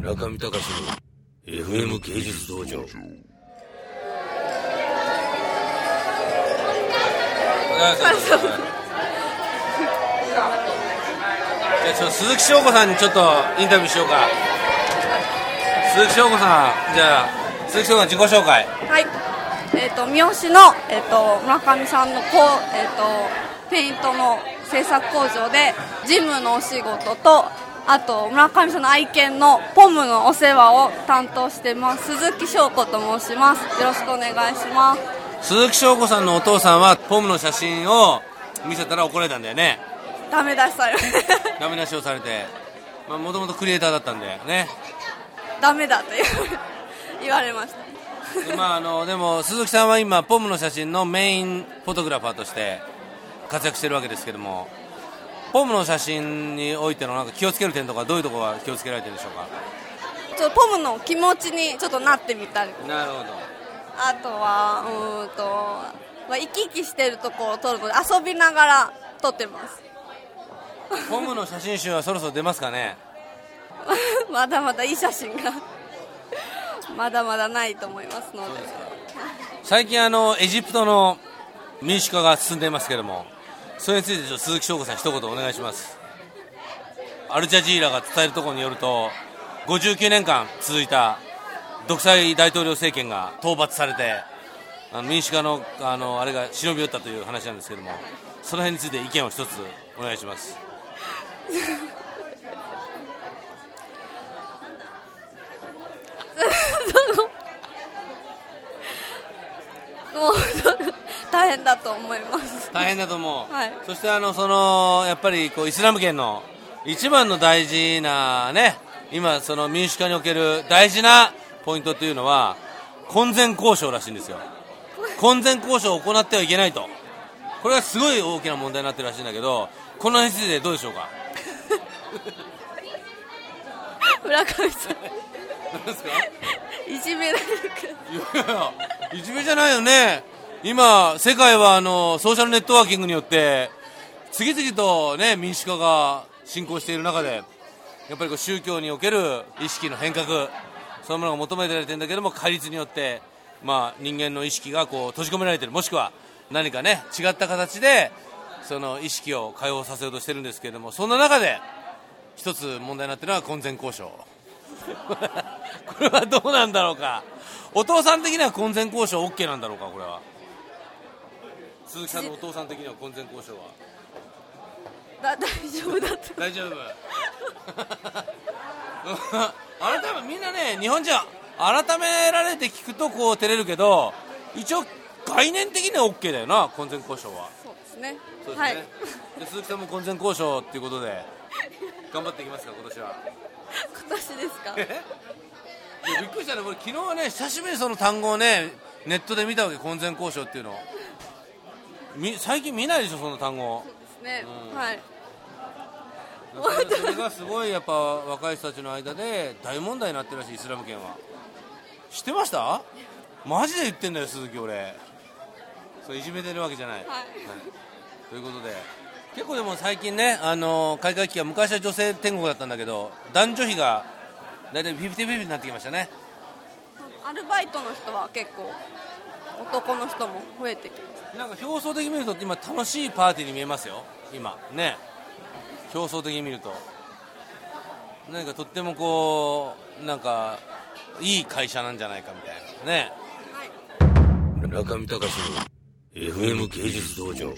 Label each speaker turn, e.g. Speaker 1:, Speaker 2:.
Speaker 1: 中見隆の FM 芸術道場。
Speaker 2: じゃあちょっと鈴木翔子さんにちょっとインタビューしようか。鈴木翔子さんじゃあ鈴木翔子さん自己紹介。
Speaker 3: はい、えっ、と三好のえっ、と村上さんのこうえっ、とペイントの製作工場で事務のお仕事とあと村上さんの愛犬のポムのお世話を担当してます。鈴木翔子と申します。よろしくお願いします。
Speaker 2: 鈴木翔子さんのお父さんはポムの写真を見せたら怒られたんだよね。
Speaker 3: ダメ出しされ
Speaker 2: ダメ出しをされて。もともとクリエイターだったんでね。
Speaker 3: ダメだと言われ言われました。
Speaker 2: で,、まあ、あのでも鈴木さんは今ポムの写真のメインフォトグラファーとして活躍してるわけですけどもポムの写真においてのなんか気をつける点とかどういうところが気をつけられてるんでしょうか？
Speaker 3: ちょっとポムの気持ちにちょっとなってみたり
Speaker 2: なるほど。
Speaker 3: あとはうーんと、まあ、生き生きしてるとこを撮るので遊びながら撮ってます。
Speaker 2: ポムの写真集はそろそろ出ますかね？
Speaker 3: まだまだいい写真がまだまだないと思いますので。
Speaker 2: 最近あのエジプトの民主化が進んでいますけどもそれについて鈴木翔子さん一言お願いしますアルジャジーラが伝えるところによると59年間続いた独裁大統領政権が討伐されてあの民主化のあのあれが忍び寄ったという話なんですけどもその辺について意見を一つお願いします
Speaker 3: もう大変だと思います。
Speaker 2: 大変だと思う、
Speaker 3: はい。
Speaker 2: そしてあのそのやっぱりこうイスラム圏の一番の大事なね今その民主化における大事なポイントというのは婚前交渉らしいんですよ。婚前交渉を行ってはいけないと。これがすごい大きな問題になってるらしいんだけどこの辺についてどうでしょうか？
Speaker 3: 村上さん。
Speaker 2: 何ですか？
Speaker 3: いじめられる
Speaker 2: いじめじゃないよね今世界はあのソーシャルネットワーキングによって次々とね民主化が進行している中でやっぱりこう宗教における意識の変革そういうものが求められてるんだけども戒律によってまあ人間の意識がこう閉じ込められてる。もしくは何かね違った形でその意識を解放させようとしてるんですけれどもそんな中で一つ問題になっているのは婚前交渉。これはどうなんだろうか。お父さん的には婚前交渉 OK なんだろうかこれは。鈴木さんのお父さん的には婚前交渉は？
Speaker 3: だ 大丈夫だと。
Speaker 2: 大丈夫。改めみんなね日本人は改められて聞くとこう照れるけど一応概念的には OK だよな婚前交渉は。
Speaker 3: そうですね。
Speaker 2: そうですね、
Speaker 3: はい。
Speaker 2: で鈴木さんも婚前交渉っていうことで頑張っていきますか今年は。
Speaker 3: 今年ですか？
Speaker 2: びっくりしたね、これ昨日ね、久しぶりにその単語をね、ネットで見たわけ、婚前交渉っていうの。み最近見ないでしょ、その単語。
Speaker 3: ですね、
Speaker 2: うん
Speaker 3: はい
Speaker 2: それがすごいやっぱ若い人たちの間で大問題になってるらしい、イスラム圏は。知ってました？マジで言ってんだよ、鈴木、俺。そういじめてるわけじゃない。
Speaker 3: はい
Speaker 2: ということで、結構でも最近ね、あの開会期間、昔は女性天国だったんだけど、男女比が大体50-50になってきましたね。
Speaker 3: アルバイトの人は結構男の人も増えてきます。
Speaker 2: なんか表層的に見ると今楽しいパーティーに見えますよ。今。ね。表層的に見ると。何かとってもこうなんかいい会社なんじゃないかみたいな。ね。
Speaker 1: 中見隆の FM 芸術道場